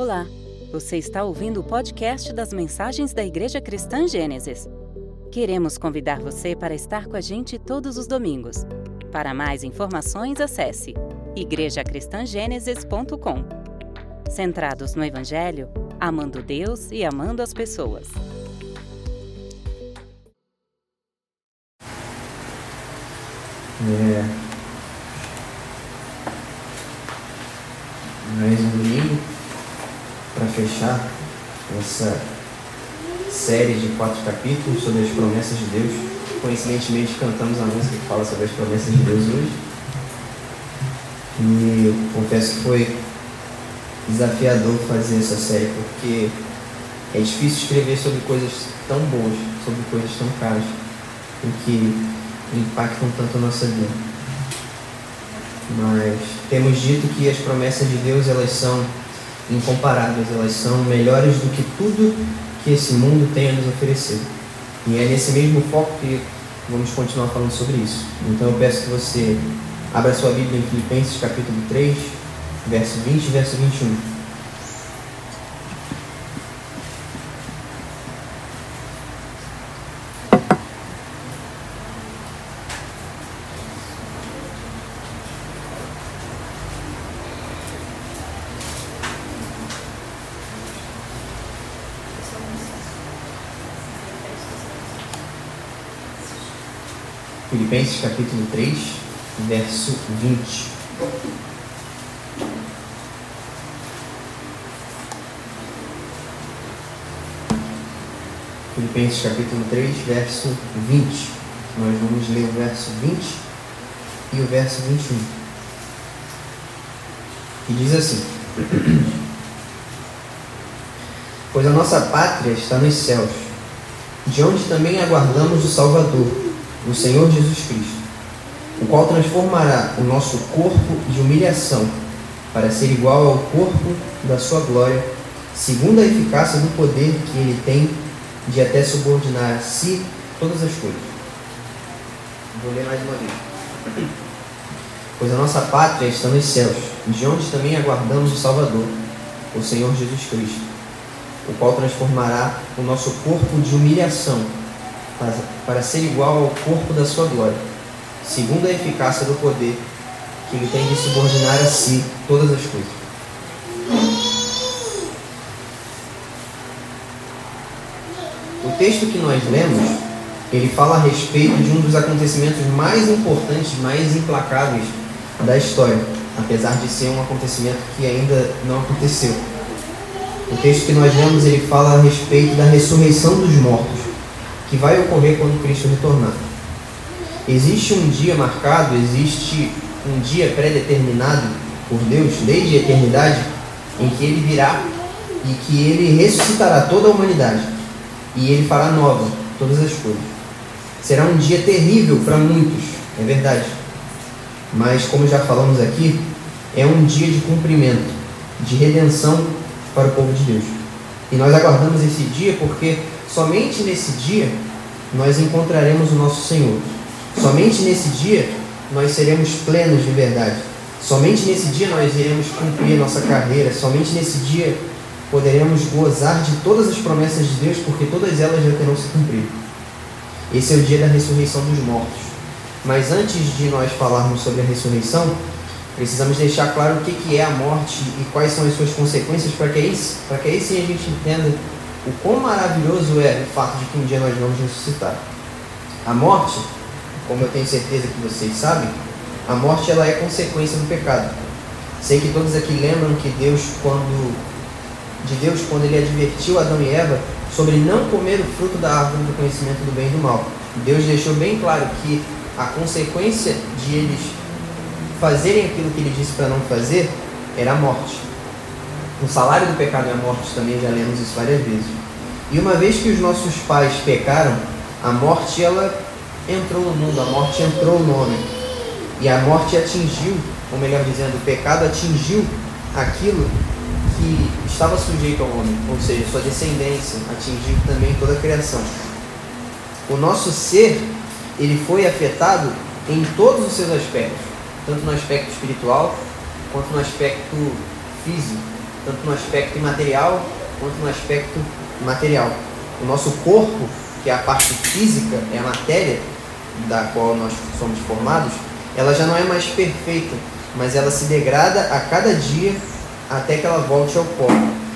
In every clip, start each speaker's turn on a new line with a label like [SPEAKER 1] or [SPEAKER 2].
[SPEAKER 1] Olá, você está ouvindo o podcast das mensagens da Igreja Cristã Gênesis. Queremos convidar você para estar com a gente todos os domingos. Para mais informações, acesse igrejacristangênesis.com. Centrados no Evangelho, amando Deus e amando as pessoas.
[SPEAKER 2] Essa série de quatro capítulos sobre as promessas de Deus. Coincidentemente cantamos a música que fala sobre as promessas de Deus hoje. E eu confesso que foi desafiador fazer essa série porque é difícil escrever sobre coisas tão boas, sobre coisas tão caras, e que impactam tanto a nossa vida. Mas temos dito que as promessas de Deus elas são incomparáveis, elas são melhores do que tudo que esse mundo tem a nos oferecer. E é nesse mesmo foco que vamos continuar falando sobre isso. Então eu peço que você abra sua Bíblia em Filipenses capítulo 3, verso 20 e verso 21. Filipenses capítulo 3, verso 20. Filipenses capítulo 3, verso 20. Nós vamos ler o verso 20 e o verso 21. Que diz assim: Pois a nossa pátria está nos céus, de onde também aguardamos o Salvador o Senhor Jesus Cristo, o qual transformará o nosso corpo de humilhação para ser igual ao corpo da sua glória, segundo a eficácia do poder que ele tem de até subordinar a si todas as coisas. Vou ler mais uma vez. Pois a nossa pátria está nos céus, de onde também aguardamos o Salvador, o Senhor Jesus Cristo, o qual transformará o nosso corpo de humilhação para ser igual ao corpo da sua glória, segundo a eficácia do poder que ele tem de subordinar a si todas as coisas. O texto que nós lemos, ele fala a respeito de um dos acontecimentos mais importantes, mais implacáveis da história, apesar de ser um acontecimento que ainda não aconteceu. O texto que nós lemos, ele fala a respeito da ressurreição dos mortos que vai ocorrer quando Cristo retornar. Existe um dia marcado, existe um dia pré-determinado por Deus, desde a eternidade, em que ele virá e que ele ressuscitará toda a humanidade e ele fará nova todas as coisas. Será um dia terrível para muitos, é verdade. Mas, como já falamos aqui, é um dia de cumprimento, de redenção para o povo de Deus. E nós aguardamos esse dia porque Somente nesse dia nós encontraremos o nosso Senhor. Somente nesse dia nós seremos plenos de verdade. Somente nesse dia nós iremos cumprir nossa carreira. Somente nesse dia poderemos gozar de todas as promessas de Deus, porque todas elas já terão se cumprido. Esse é o dia da ressurreição dos mortos. Mas antes de nós falarmos sobre a ressurreição, precisamos deixar claro o que é a morte e quais são as suas consequências para que aí, para que aí sim a gente entenda o quão maravilhoso é o fato de que um dia nós vamos ressuscitar. A morte, como eu tenho certeza que vocês sabem, a morte ela é consequência do pecado. Sei que todos aqui lembram que Deus quando de Deus quando ele advertiu Adão e Eva sobre não comer o fruto da árvore do conhecimento do bem e do mal. Deus deixou bem claro que a consequência de eles fazerem aquilo que ele disse para não fazer era a morte. O salário do pecado é a morte, também já lemos isso várias vezes. E uma vez que os nossos pais pecaram, a morte ela entrou no mundo, a morte entrou no homem. E a morte atingiu, ou melhor dizendo, o pecado atingiu aquilo que estava sujeito ao homem, ou seja, sua descendência, atingiu também toda a criação. O nosso ser, ele foi afetado em todos os seus aspectos, tanto no aspecto espiritual quanto no aspecto físico tanto no aspecto imaterial quanto no aspecto material. O nosso corpo, que é a parte física, é a matéria da qual nós somos formados, ela já não é mais perfeita, mas ela se degrada a cada dia até que ela volte ao pó.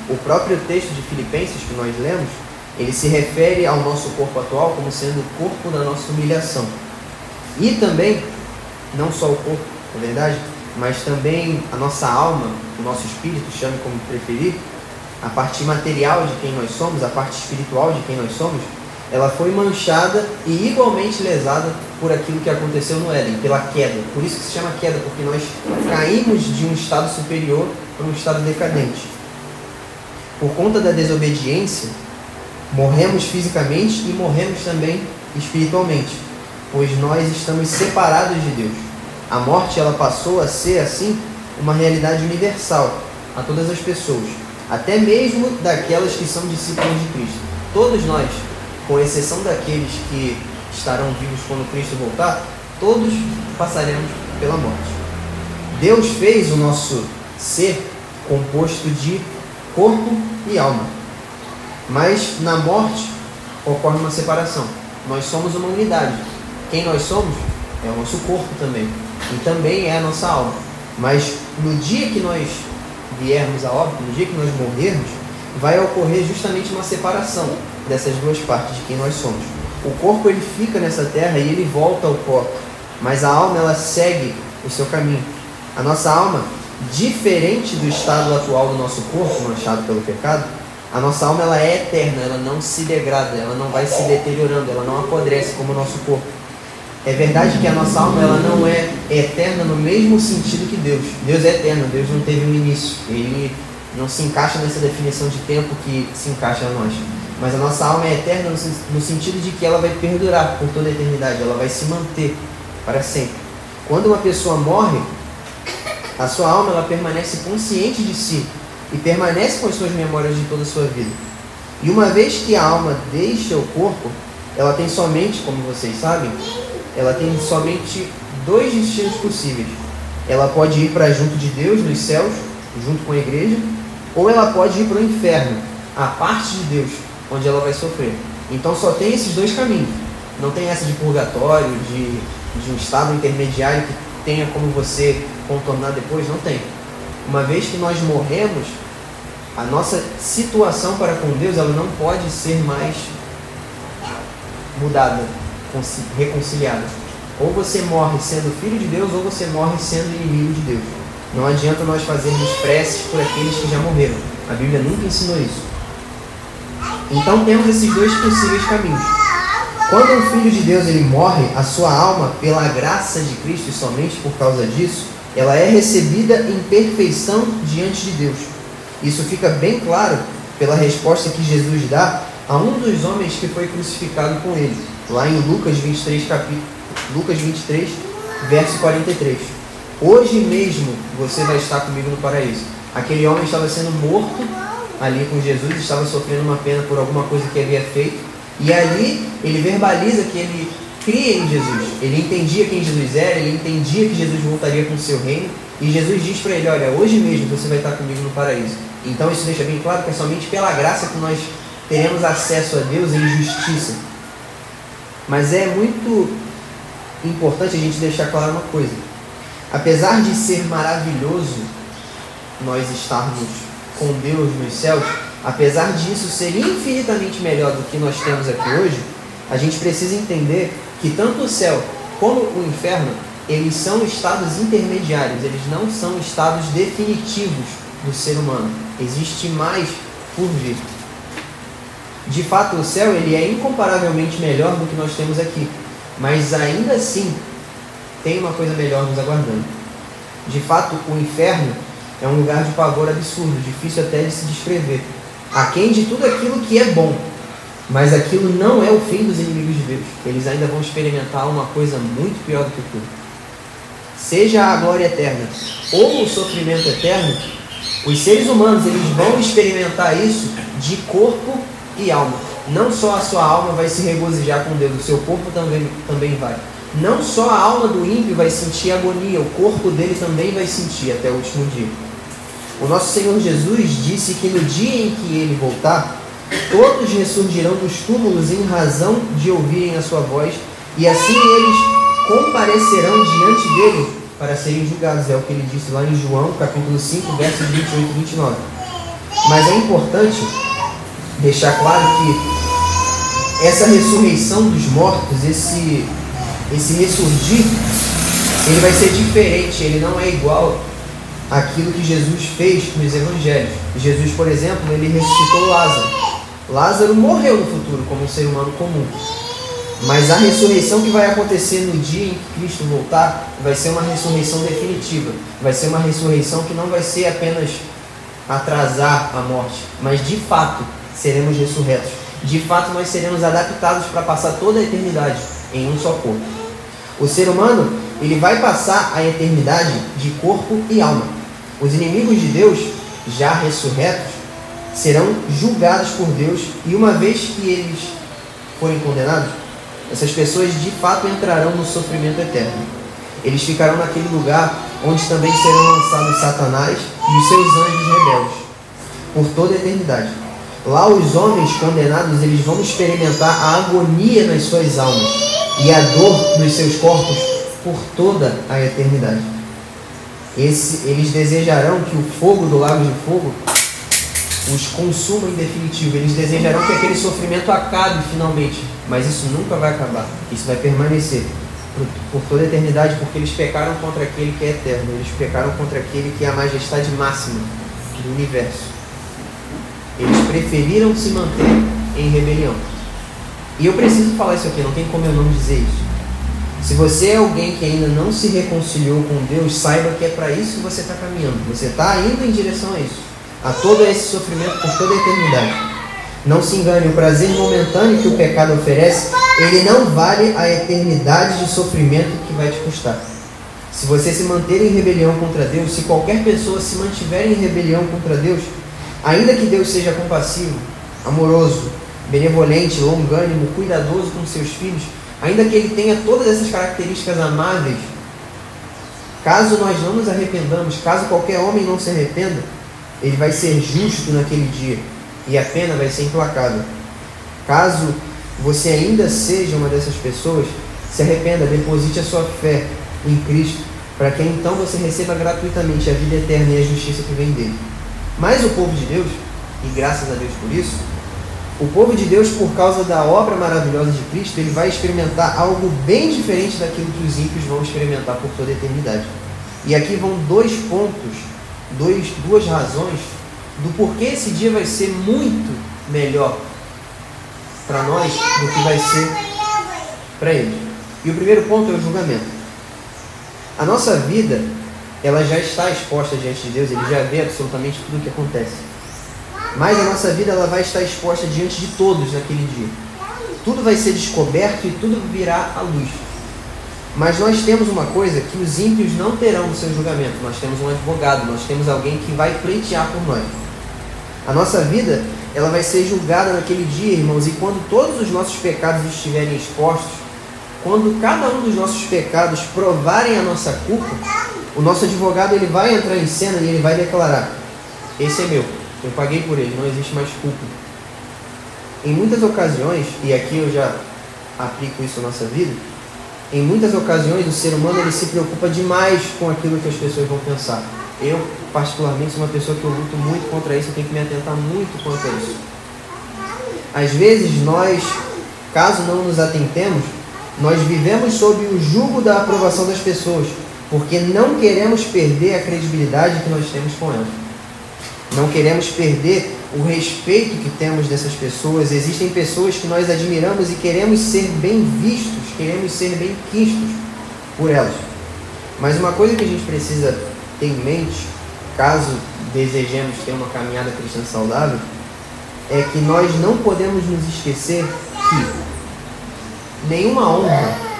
[SPEAKER 2] O próprio texto de Filipenses que nós lemos, ele se refere ao nosso corpo atual como sendo o corpo da nossa humilhação. E também, não só o corpo, na é verdade, mas também a nossa alma, o nosso espírito, chame como preferir, a parte material de quem nós somos, a parte espiritual de quem nós somos, ela foi manchada e igualmente lesada por aquilo que aconteceu no Éden, pela queda. Por isso que se chama queda, porque nós caímos de um estado superior para um estado decadente. Por conta da desobediência, morremos fisicamente e morremos também espiritualmente, pois nós estamos separados de Deus. A morte ela passou a ser assim uma realidade universal a todas as pessoas, até mesmo daquelas que são discípulos de Cristo. Todos nós com exceção daqueles que estarão vivos quando Cristo voltar, todos passaremos pela morte. Deus fez o nosso ser composto de corpo e alma. Mas na morte ocorre uma separação. Nós somos uma unidade. Quem nós somos é o nosso corpo também. E também é a nossa alma. Mas no dia que nós viermos a óbito, no dia que nós morrermos, vai ocorrer justamente uma separação dessas duas partes de quem nós somos. O corpo ele fica nessa terra e ele volta ao pó, mas a alma ela segue o seu caminho. A nossa alma, diferente do estado atual do nosso corpo, manchado pelo pecado, a nossa alma ela é eterna, ela não se degrada, ela não vai se deteriorando, ela não apodrece como o nosso corpo. É verdade que a nossa alma ela não é eterna no mesmo sentido que Deus. Deus é eterno, Deus não teve um início. Ele não se encaixa nessa definição de tempo que se encaixa a nós. Mas a nossa alma é eterna no sentido de que ela vai perdurar por toda a eternidade, ela vai se manter para sempre. Quando uma pessoa morre, a sua alma ela permanece consciente de si e permanece com as suas memórias de toda a sua vida. E uma vez que a alma deixa o corpo, ela tem somente, como vocês sabem, ela tem somente dois destinos possíveis. Ela pode ir para junto de Deus nos céus, junto com a igreja, ou ela pode ir para o inferno, a parte de Deus, onde ela vai sofrer. Então só tem esses dois caminhos. Não tem essa de purgatório, de, de um estado intermediário que tenha como você contornar depois, não tem. Uma vez que nós morremos, a nossa situação para com Deus ela não pode ser mais mudada, reconciliada. Ou você morre sendo filho de Deus, ou você morre sendo inimigo de Deus. Não adianta nós fazermos preces por aqueles que já morreram. A Bíblia nunca ensinou isso. Então temos esses dois possíveis caminhos. Quando um filho de Deus ele morre, a sua alma, pela graça de Cristo e somente por causa disso, ela é recebida em perfeição diante de Deus. Isso fica bem claro pela resposta que Jesus dá a um dos homens que foi crucificado com ele, lá em Lucas 23, capítulo, Lucas 23, verso 43. Hoje mesmo você vai estar comigo no paraíso. Aquele homem estava sendo morto ali com Jesus, estava sofrendo uma pena por alguma coisa que havia feito. E ali ele verbaliza que ele cria em Jesus. Ele entendia quem Jesus era, ele entendia que Jesus voltaria com o seu reino. E Jesus diz para ele: Olha, hoje mesmo você vai estar comigo no paraíso. Então isso deixa bem claro que é somente pela graça que nós teremos acesso a Deus em justiça. Mas é muito importante a gente deixar claro uma coisa. Apesar de ser maravilhoso nós estarmos com Deus nos céus, apesar disso ser infinitamente melhor do que nós temos aqui hoje, a gente precisa entender que tanto o céu como o inferno, eles são estados intermediários, eles não são estados definitivos do ser humano. Existe mais por vir. De fato, o céu ele é incomparavelmente melhor do que nós temos aqui, mas ainda assim tem uma coisa melhor nos aguardando. De fato, o inferno é um lugar de pavor absurdo, difícil até de se descrever. Aquém de tudo aquilo que é bom. Mas aquilo não é o fim dos inimigos de Deus. Eles ainda vão experimentar uma coisa muito pior do que tudo. Seja a glória eterna ou o sofrimento eterno, os seres humanos eles vão experimentar isso de corpo e alma. Não só a sua alma vai se regozijar com Deus, o seu corpo também, também vai. Não só a alma do ímpio vai sentir agonia, o corpo dele também vai sentir até o último dia. O nosso Senhor Jesus disse que no dia em que ele voltar, todos ressurgirão dos túmulos em razão de ouvirem a sua voz, e assim eles comparecerão diante dele para serem julgados. É o que ele disse lá em João, capítulo 5, versos 28 e 29. Mas é importante deixar claro que essa ressurreição dos mortos, esse, esse ressurgir, ele vai ser diferente, ele não é igual àquilo que Jesus fez nos evangelhos. Jesus, por exemplo, ele ressuscitou Lázaro. Lázaro morreu no futuro como um ser humano comum. Mas a ressurreição que vai acontecer no dia em que Cristo voltar vai ser uma ressurreição definitiva. Vai ser uma ressurreição que não vai ser apenas atrasar a morte, mas de fato seremos ressurretos. De fato nós seremos adaptados para passar toda a eternidade em um só corpo. O ser humano, ele vai passar a eternidade de corpo e alma. Os inimigos de Deus, já ressurretos, serão julgados por Deus e uma vez que eles forem condenados, essas pessoas de fato entrarão no sofrimento eterno. Eles ficarão naquele lugar onde também serão lançados Satanás e os seus anjos rebeldes por toda a eternidade. Lá os homens condenados eles vão experimentar a agonia nas suas almas e a dor nos seus corpos por toda a eternidade. Esse, eles desejarão que o fogo do lago de fogo os consuma em definitivo. Eles desejarão que aquele sofrimento acabe finalmente, mas isso nunca vai acabar. Isso vai permanecer por, por, toda a eternidade, porque eles pecaram contra aquele que é eterno. Eles pecaram contra aquele que é a majestade máxima do universo. Eles preferiram se manter em rebelião. E eu preciso falar isso aqui, não tem como eu não dizer isso. Se você é alguém que ainda não se reconciliou com Deus, saiba que é para isso que você está caminhando. Você está indo em direção a isso a todo esse sofrimento por toda a eternidade. Não se engane, o prazer momentâneo que o pecado oferece, ele não vale a eternidade de sofrimento que vai te custar. Se você se manter em rebelião contra Deus, se qualquer pessoa se mantiver em rebelião contra Deus, ainda que Deus seja compassivo, amoroso, benevolente, longânimo, cuidadoso com seus filhos, ainda que ele tenha todas essas características amáveis, caso nós não nos arrependamos, caso qualquer homem não se arrependa, ele vai ser justo naquele dia e a pena vai ser implacável. Caso você ainda seja uma dessas pessoas, se arrependa, deposite a sua fé em Cristo, para que então você receba gratuitamente a vida eterna e a justiça que vem dele. Mas o povo de Deus, e graças a Deus por isso, o povo de Deus, por causa da obra maravilhosa de Cristo, ele vai experimentar algo bem diferente daquilo que os ímpios vão experimentar por toda a eternidade. E aqui vão dois pontos dois, duas razões do porquê esse dia vai ser muito melhor para nós do que vai ser para eles. E o primeiro ponto é o julgamento. A nossa vida, ela já está exposta diante de Deus, ele já vê absolutamente tudo o que acontece. Mas a nossa vida ela vai estar exposta diante de todos naquele dia. Tudo vai ser descoberto e tudo virá à luz. Mas nós temos uma coisa que os ímpios não terão no seu julgamento. Nós temos um advogado, nós temos alguém que vai pleitear por nós. A nossa vida, ela vai ser julgada naquele dia, irmãos, e quando todos os nossos pecados estiverem expostos, quando cada um dos nossos pecados provarem a nossa culpa, o nosso advogado ele vai entrar em cena e ele vai declarar: esse é meu, eu paguei por ele, não existe mais culpa. Em muitas ocasiões, e aqui eu já aplico isso na nossa vida, em muitas ocasiões o ser humano ele se preocupa demais com aquilo que as pessoas vão pensar. Eu, particularmente, sou uma pessoa que eu luto muito contra isso, eu tenho que me atentar muito contra isso. Às vezes nós, caso não nos atentemos, nós vivemos sob o jugo da aprovação das pessoas, porque não queremos perder a credibilidade que nós temos com elas. Não queremos perder o respeito que temos dessas pessoas. Existem pessoas que nós admiramos e queremos ser bem vistos, queremos ser bem quistos por elas. Mas uma coisa que a gente precisa ter em mente, caso desejemos ter uma caminhada cristã saudável, é que nós não podemos nos esquecer que nenhuma honra,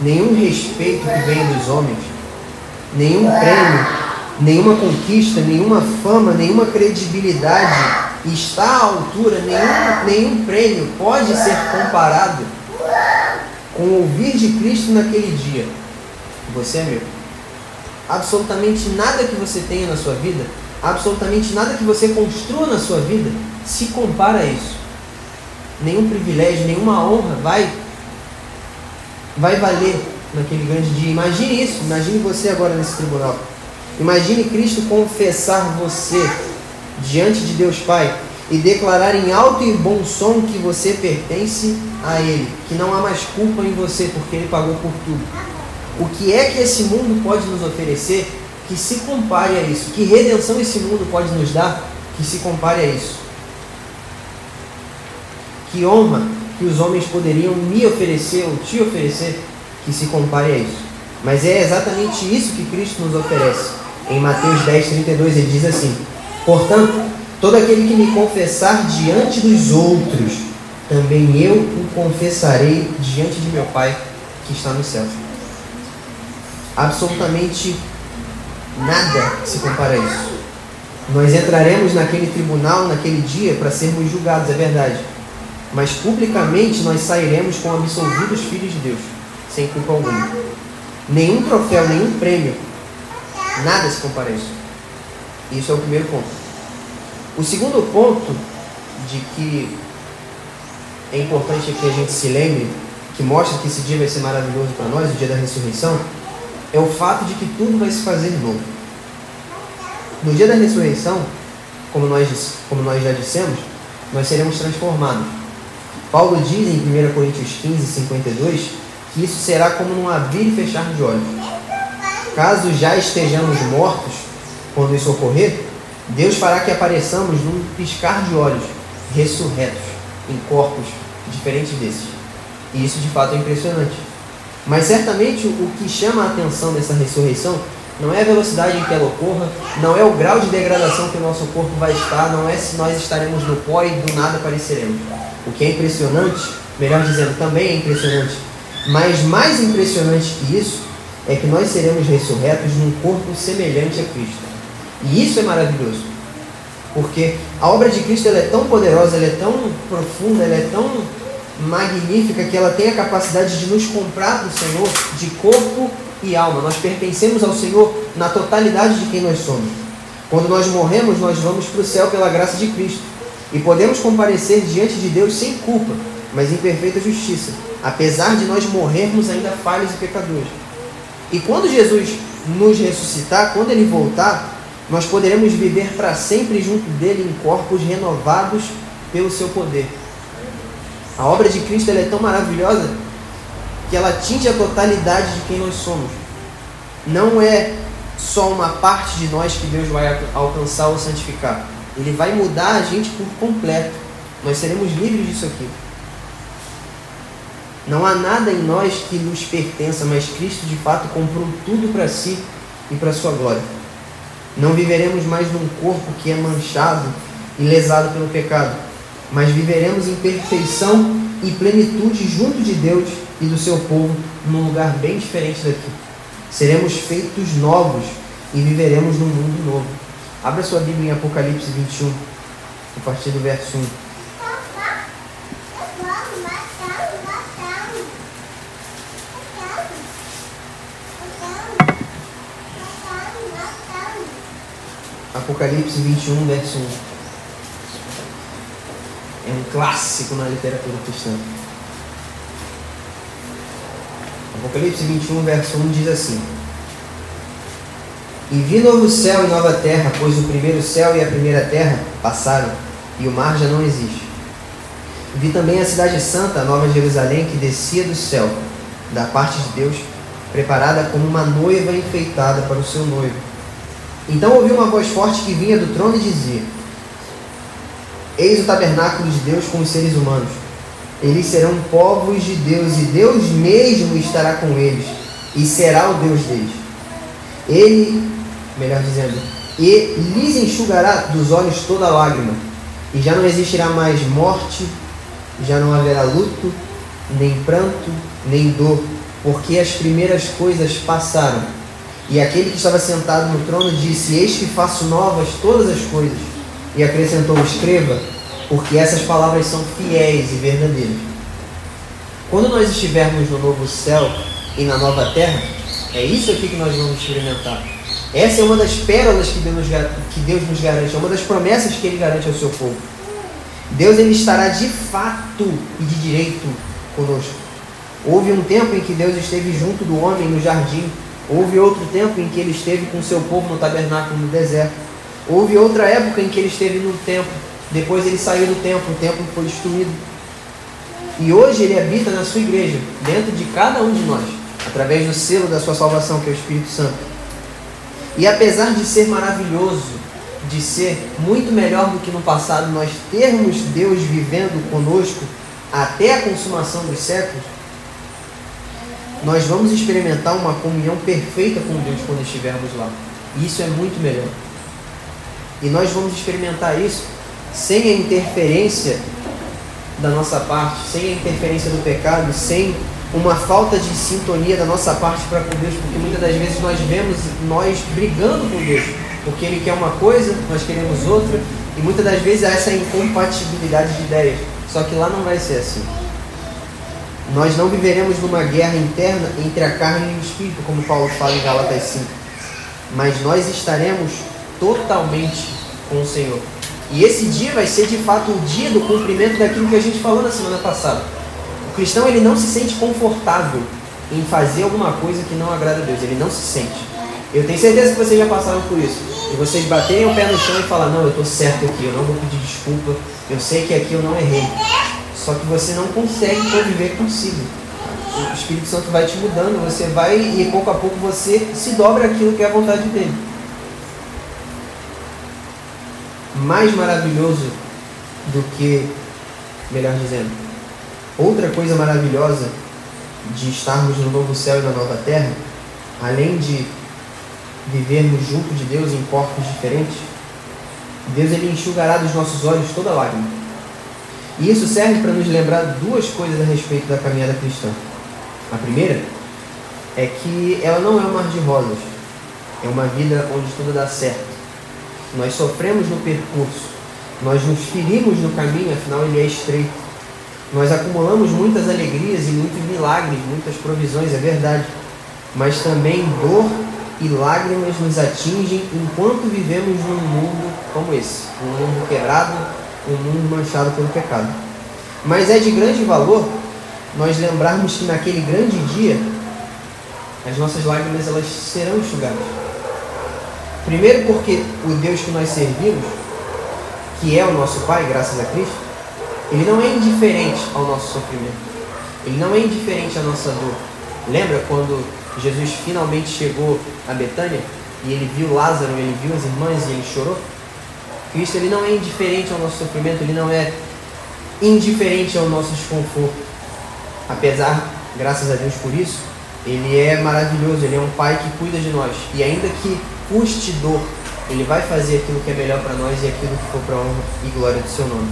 [SPEAKER 2] nenhum respeito que vem dos homens, nenhum prêmio nenhuma conquista, nenhuma fama, nenhuma credibilidade está à altura, nenhum, nenhum prêmio pode ser comparado com ouvir de Cristo naquele dia. Você é meu. Absolutamente nada que você tenha na sua vida, absolutamente nada que você construa na sua vida se compara a isso. Nenhum privilégio, nenhuma honra vai vai valer naquele grande dia. Imagine isso, imagine você agora nesse tribunal. Imagine Cristo confessar você diante de Deus Pai e declarar em alto e bom som que você pertence a Ele, que não há mais culpa em você porque Ele pagou por tudo. O que é que esse mundo pode nos oferecer que se compare a isso? Que redenção esse mundo pode nos dar que se compare a isso? Que honra que os homens poderiam me oferecer ou te oferecer que se compare a isso? Mas é exatamente isso que Cristo nos oferece. Em Mateus 10, 32, ele diz assim: Portanto, todo aquele que me confessar diante dos outros, também eu o confessarei diante de meu Pai que está no céu. Absolutamente nada se compara a isso. Nós entraremos naquele tribunal naquele dia para sermos julgados, é verdade. Mas publicamente nós sairemos como absolvidos filhos de Deus, sem culpa alguma. Nenhum troféu, nenhum prêmio, nada se isso. Isso é o primeiro ponto. O segundo ponto de que é importante que a gente se lembre, que mostra que esse dia vai ser maravilhoso para nós, o dia da ressurreição, é o fato de que tudo vai se fazer novo. No dia da ressurreição, como nós, como nós já dissemos, nós seremos transformados. Paulo diz em 1 Coríntios 15, 52, que isso será como num abrir e fechar de olhos. Caso já estejamos mortos, quando isso ocorrer, Deus fará que apareçamos num piscar de olhos, ressurretos, em corpos diferentes desses. E isso de fato é impressionante. Mas certamente o que chama a atenção dessa ressurreição não é a velocidade em que ela ocorra, não é o grau de degradação que o nosso corpo vai estar, não é se nós estaremos no pó e do nada apareceremos. O que é impressionante, melhor dizendo, também é impressionante, mas mais impressionante que isso é que nós seremos ressurretos num corpo semelhante a Cristo. E isso é maravilhoso. Porque a obra de Cristo é tão poderosa, é tão profunda, é tão magnífica que ela tem a capacidade de nos comprar para o Senhor de corpo e alma. Nós pertencemos ao Senhor na totalidade de quem nós somos. Quando nós morremos, nós vamos para o céu pela graça de Cristo. E podemos comparecer diante de Deus sem culpa, mas em perfeita justiça, apesar de nós morrermos ainda falhos e pecadores. E quando Jesus nos ressuscitar, quando ele voltar, nós poderemos viver para sempre junto dele em corpos renovados pelo seu poder. A obra de Cristo é tão maravilhosa que ela atinge a totalidade de quem nós somos. Não é só uma parte de nós que Deus vai alcançar ou santificar. Ele vai mudar a gente por completo. Nós seremos livres disso aqui. Não há nada em nós que nos pertença, mas Cristo de fato comprou tudo para si e para sua glória. Não viveremos mais num corpo que é manchado e lesado pelo pecado mas viveremos em perfeição e plenitude junto de Deus e do seu povo, num lugar bem diferente daqui. Seremos feitos novos e viveremos num mundo novo. Abra sua Bíblia em Apocalipse 21, a partir do verso 1. Apocalipse 21, verso 1 é um clássico na literatura cristã. Apocalipse 21, verso 1 diz assim: E vi novo céu e nova terra, pois o primeiro céu e a primeira terra passaram, e o mar já não existe. Vi também a cidade santa, a nova Jerusalém, que descia do céu, da parte de Deus, preparada como uma noiva enfeitada para o seu noivo. Então ouvi uma voz forte que vinha do trono e dizia: Eis o tabernáculo de Deus com os seres humanos. Eles serão povos de Deus, e Deus mesmo estará com eles, e será o Deus deles. Ele, melhor dizendo, e lhes enxugará dos olhos toda lágrima, e já não existirá mais morte, já não haverá luto, nem pranto, nem dor, porque as primeiras coisas passaram. E aquele que estava sentado no trono disse: Eis que faço novas todas as coisas e acrescentou: Escreva, porque essas palavras são fiéis e verdadeiras. Quando nós estivermos no novo céu e na nova terra, é isso aqui que nós vamos experimentar. Essa é uma das pérolas que Deus, que Deus nos garante, é uma das promessas que Ele garante ao seu povo. Deus ele estará de fato e de direito conosco. Houve um tempo em que Deus esteve junto do homem no jardim. Houve outro tempo em que ele esteve com seu povo no tabernáculo no deserto. Houve outra época em que ele esteve no templo. Depois ele saiu do templo, o templo foi destruído. E hoje ele habita na sua igreja, dentro de cada um de nós, através do selo da sua salvação, que é o Espírito Santo. E apesar de ser maravilhoso, de ser muito melhor do que no passado, nós termos Deus vivendo conosco até a consumação dos séculos, nós vamos experimentar uma comunhão perfeita com Deus quando estivermos lá. E isso é muito melhor. E nós vamos experimentar isso sem a interferência da nossa parte, sem a interferência do pecado, sem uma falta de sintonia da nossa parte para com Deus, porque muitas das vezes nós vemos nós brigando com Deus, porque Ele quer uma coisa, nós queremos outra, e muitas das vezes há essa incompatibilidade de ideias. Só que lá não vai ser assim. Nós não viveremos numa guerra interna entre a carne e o espírito, como Paulo fala em Galatas 5. Mas nós estaremos totalmente com o Senhor. E esse dia vai ser de fato o dia do cumprimento daquilo que a gente falou na semana passada. O cristão ele não se sente confortável em fazer alguma coisa que não agrada a Deus. Ele não se sente. Eu tenho certeza que vocês já passaram por isso. E vocês baterem o pé no chão e falar, não, eu estou certo aqui, eu não vou pedir desculpa, eu sei que aqui eu não errei. Só que você não consegue conviver consigo. O Espírito Santo vai te mudando, você vai e pouco a pouco você se dobra aquilo que é a vontade dele. Mais maravilhoso do que, melhor dizendo, outra coisa maravilhosa de estarmos no novo céu e na nova terra, além de vivermos junto de Deus em corpos diferentes, Deus ele enxugará dos nossos olhos toda lágrima. E isso serve para nos lembrar duas coisas a respeito da caminhada cristã. A primeira é que ela não é um mar de rosas, é uma vida onde tudo dá certo. Nós sofremos no percurso, nós nos ferimos no caminho, afinal ele é estreito. Nós acumulamos muitas alegrias e muitos milagres, muitas provisões, é verdade, mas também dor e lágrimas nos atingem enquanto vivemos num mundo como esse, um mundo quebrado, um mundo manchado pelo pecado. Mas é de grande valor nós lembrarmos que naquele grande dia as nossas lágrimas elas serão enxugadas. Primeiro porque o Deus que nós servimos, que é o nosso Pai, graças a Cristo, ele não é indiferente ao nosso sofrimento. Ele não é indiferente à nossa dor. Lembra quando Jesus finalmente chegou a Betânia e ele viu Lázaro, ele viu as irmãs e ele chorou. Cristo ele não é indiferente ao nosso sofrimento, ele não é indiferente ao nosso desconforto. Apesar, graças a Deus por isso, ele é maravilhoso, ele é um pai que cuida de nós. E ainda que custe dor, ele vai fazer aquilo que é melhor para nós e aquilo que for para a honra e glória do seu nome.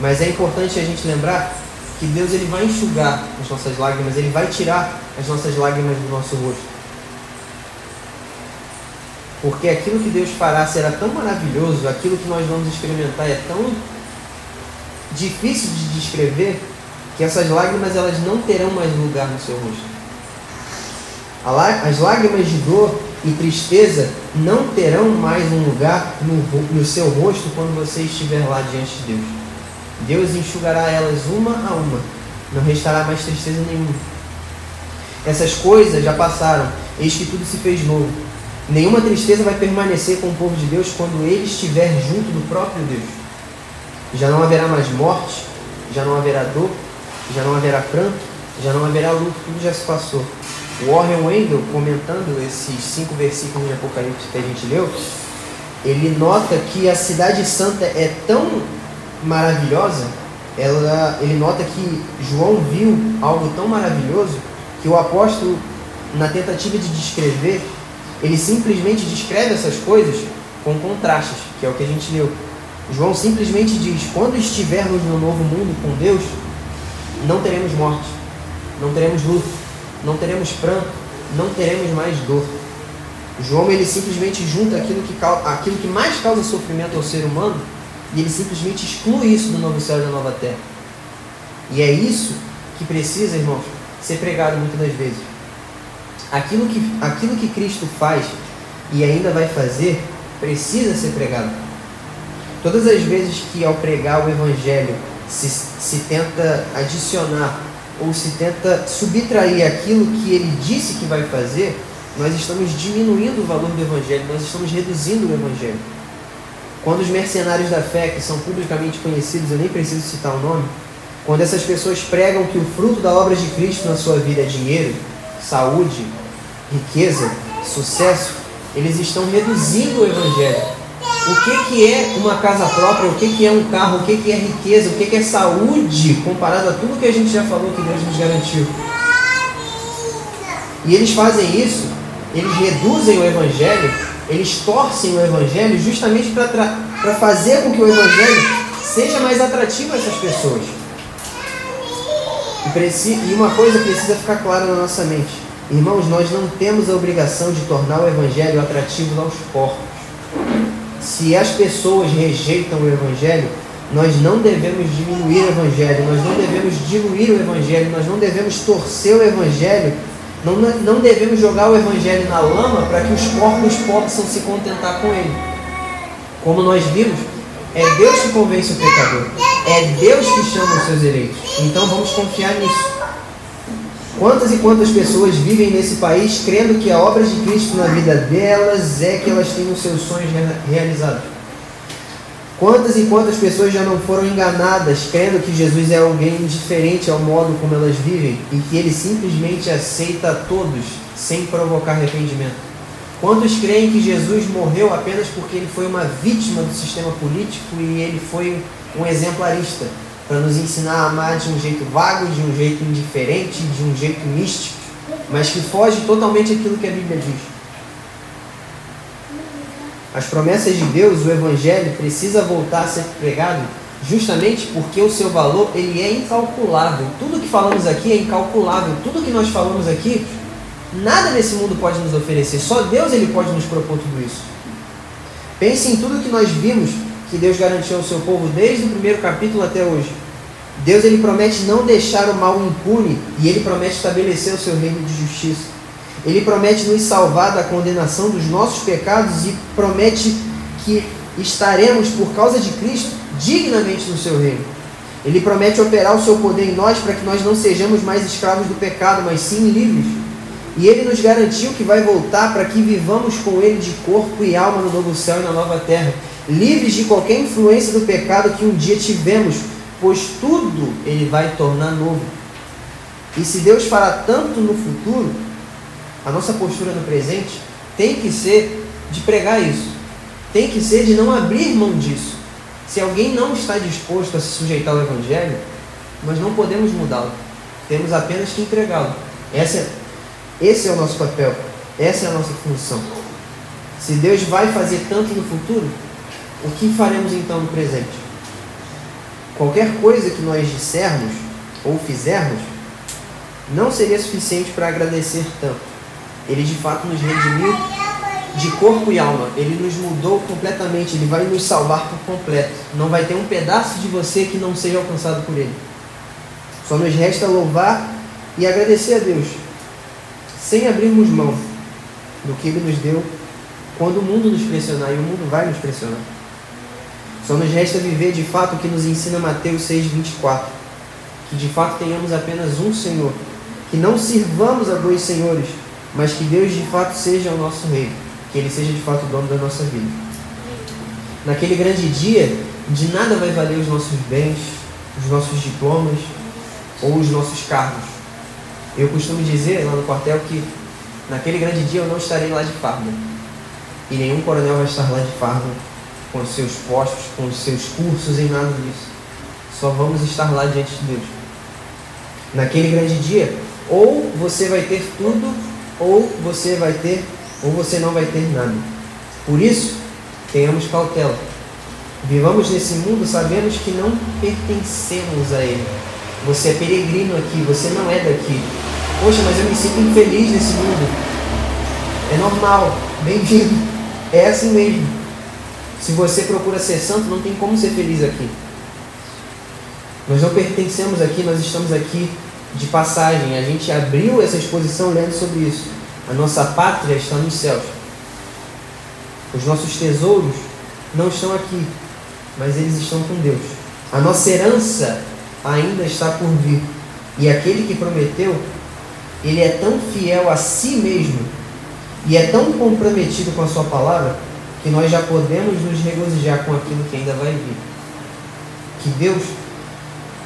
[SPEAKER 2] Mas é importante a gente lembrar que Deus ele vai enxugar as nossas lágrimas, ele vai tirar as nossas lágrimas do nosso rosto. Porque aquilo que Deus fará será tão maravilhoso, aquilo que nós vamos experimentar é tão difícil de descrever, que essas lágrimas elas não terão mais lugar no seu rosto. As lágrimas de dor e tristeza não terão mais um lugar no, no seu rosto quando você estiver lá diante de Deus. Deus enxugará elas uma a uma, não restará mais tristeza nenhuma. Essas coisas já passaram, eis que tudo se fez novo. Nenhuma tristeza vai permanecer com o povo de Deus quando ele estiver junto do próprio Deus. Já não haverá mais morte, já não haverá dor, já não haverá pranto, já não haverá luto, tudo já se passou. Warren Wendell, comentando esses cinco versículos de Apocalipse que a gente leu, ele nota que a cidade santa é tão maravilhosa, ela, ele nota que João viu algo tão maravilhoso que o apóstolo, na tentativa de descrever, ele simplesmente descreve essas coisas com contrastes, que é o que a gente leu. João simplesmente diz: quando estivermos no novo mundo com Deus, não teremos morte, não teremos luto, não teremos pranto, não teremos mais dor. João ele simplesmente junta aquilo que, aquilo que mais causa sofrimento ao ser humano e ele simplesmente exclui isso do novo céu e da nova terra. E é isso que precisa, irmãos, ser pregado muitas das vezes. Aquilo que, aquilo que Cristo faz e ainda vai fazer, precisa ser pregado. Todas as vezes que ao pregar o Evangelho se, se tenta adicionar ou se tenta subtrair aquilo que ele disse que vai fazer, nós estamos diminuindo o valor do Evangelho, nós estamos reduzindo o Evangelho. Quando os mercenários da fé, que são publicamente conhecidos, eu nem preciso citar o nome, quando essas pessoas pregam que o fruto da obra de Cristo na sua vida é dinheiro, saúde, riqueza, sucesso, eles estão reduzindo o Evangelho. O que, que é uma casa própria, o que, que é um carro, o que, que é riqueza, o que, que é saúde, comparado a tudo que a gente já falou que Deus nos garantiu. E eles fazem isso, eles reduzem o Evangelho, eles torcem o Evangelho justamente para fazer com que o Evangelho seja mais atrativo a essas pessoas. E, e uma coisa precisa ficar clara na nossa mente. Irmãos, nós não temos a obrigação de tornar o Evangelho atrativo aos porcos. Se as pessoas rejeitam o Evangelho, nós não devemos diminuir o Evangelho, nós não devemos diluir o Evangelho, nós não devemos torcer o Evangelho, não, não devemos jogar o Evangelho na lama para que os porcos possam se contentar com ele. Como nós vimos, é Deus que convence o pecador, é Deus que chama os seus eleitos. Então vamos confiar nisso. Quantas e quantas pessoas vivem nesse país crendo que a obra de Cristo na vida delas é que elas têm os seus sonhos realizados? Quantas e quantas pessoas já não foram enganadas crendo que Jesus é alguém diferente ao modo como elas vivem e que ele simplesmente aceita a todos sem provocar arrependimento? Quantos creem que Jesus morreu apenas porque ele foi uma vítima do sistema político e ele foi um exemplarista? Para nos ensinar a amar de um jeito vago, de um jeito indiferente, de um jeito místico, mas que foge totalmente aquilo que a Bíblia diz. As promessas de Deus, o Evangelho, precisa voltar a ser pregado justamente porque o seu valor ele é incalculável. Tudo que falamos aqui é incalculável. Tudo que nós falamos aqui, nada nesse mundo pode nos oferecer. Só Deus ele pode nos propor tudo isso. Pense em tudo que nós vimos que Deus garantiu ao seu povo desde o primeiro capítulo até hoje. Deus ele promete não deixar o mal impune e ele promete estabelecer o seu reino de justiça. Ele promete nos salvar da condenação dos nossos pecados e promete que estaremos, por causa de Cristo, dignamente no seu reino. Ele promete operar o seu poder em nós para que nós não sejamos mais escravos do pecado, mas sim livres. E ele nos garantiu que vai voltar para que vivamos com ele de corpo e alma no novo céu e na nova terra livres de qualquer influência do pecado que um dia tivemos, pois tudo ele vai tornar novo. E se Deus fará tanto no futuro, a nossa postura no presente tem que ser de pregar isso. Tem que ser de não abrir mão disso. Se alguém não está disposto a se sujeitar ao Evangelho, nós não podemos mudá-lo. Temos apenas que entregá-lo. É, esse é o nosso papel. Essa é a nossa função. Se Deus vai fazer tanto no futuro, o que faremos então no presente? Qualquer coisa que nós dissermos ou fizermos não seria suficiente para agradecer tanto. Ele de fato nos redimiu de corpo e alma. Ele nos mudou completamente. Ele vai nos salvar por completo. Não vai ter um pedaço de você que não seja alcançado por Ele. Só nos resta louvar e agradecer a Deus, sem abrirmos mão do que Ele nos deu quando o mundo nos pressionar, e o mundo vai nos pressionar. Só nos resta viver de fato o que nos ensina Mateus 6,24. Que de fato tenhamos apenas um Senhor. Que não sirvamos a dois senhores, mas que Deus de fato seja o nosso rei. Que Ele seja de fato o dono da nossa vida. Naquele grande dia, de nada vai valer os nossos bens, os nossos diplomas ou os nossos cargos. Eu costumo dizer lá no quartel que naquele grande dia eu não estarei lá de farda. E nenhum coronel vai estar lá de farda com os seus postos, com os seus cursos, em nada disso. Só vamos estar lá diante de Deus. Naquele grande dia, ou você vai ter tudo, ou você vai ter, ou você não vai ter nada. Por isso, tenhamos cautela. Vivamos nesse mundo, sabemos que não pertencemos a ele. Você é peregrino aqui, você não é daqui. Poxa, mas eu me sinto infeliz nesse mundo. É normal, bem-vindo. É assim mesmo. Se você procura ser santo, não tem como ser feliz aqui. Nós não pertencemos aqui, nós estamos aqui de passagem. A gente abriu essa exposição lendo sobre isso. A nossa pátria está nos céus. Os nossos tesouros não estão aqui, mas eles estão com Deus. A nossa herança ainda está por vir. E aquele que prometeu, ele é tão fiel a si mesmo e é tão comprometido com a sua palavra que nós já podemos nos regozijar com aquilo que ainda vai vir. Que Deus,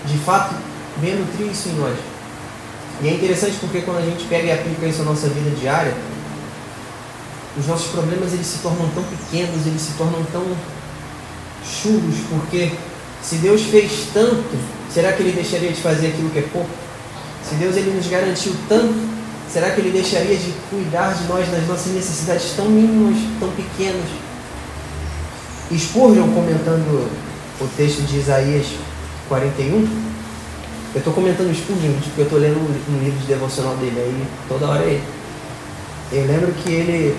[SPEAKER 2] de fato, venha nutrir isso em nós. E é interessante porque quando a gente pega e aplica isso na nossa vida diária, os nossos problemas eles se tornam tão pequenos, eles se tornam tão churros, porque se Deus fez tanto, será que Ele deixaria de fazer aquilo que é pouco? Se Deus ele nos garantiu tanto, será que Ele deixaria de cuidar de nós nas nossas necessidades tão mínimas, tão pequenas? Spurgeon, comentando o texto de Isaías 41, eu estou comentando Spurgeon porque eu estou lendo um livro de devocional dele, aí toda hora é ele. Eu lembro que ele,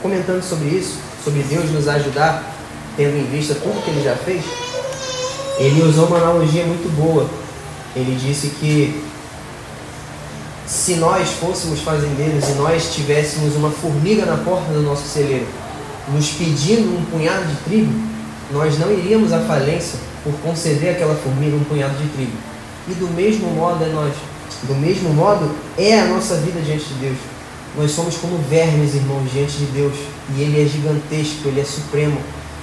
[SPEAKER 2] comentando sobre isso, sobre Deus nos ajudar, tendo em vista tudo que ele já fez, ele usou uma analogia muito boa. Ele disse que se nós fôssemos fazendeiros e nós tivéssemos uma formiga na porta do nosso celeiro, nos pedindo um punhado de trigo, nós não iríamos à falência por conceder àquela formiga um punhado de trigo. E do mesmo modo é nós. Do mesmo modo é a nossa vida diante de Deus. Nós somos como vermes, irmãos, diante de Deus. E Ele é gigantesco, Ele é supremo.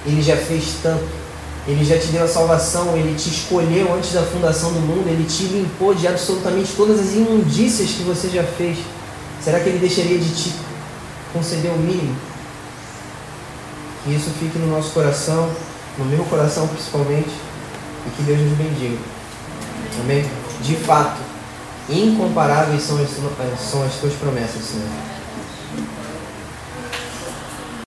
[SPEAKER 2] Ele já fez tanto. Ele já te deu a salvação, Ele te escolheu antes da fundação do mundo, Ele te limpou de absolutamente todas as imundícias que você já fez. Será que Ele deixaria de te conceder o mínimo? Que isso fique no nosso coração, no meu coração principalmente, e que Deus nos bendiga. Amém? De fato, incomparáveis são as, são as tuas promessas, Senhor.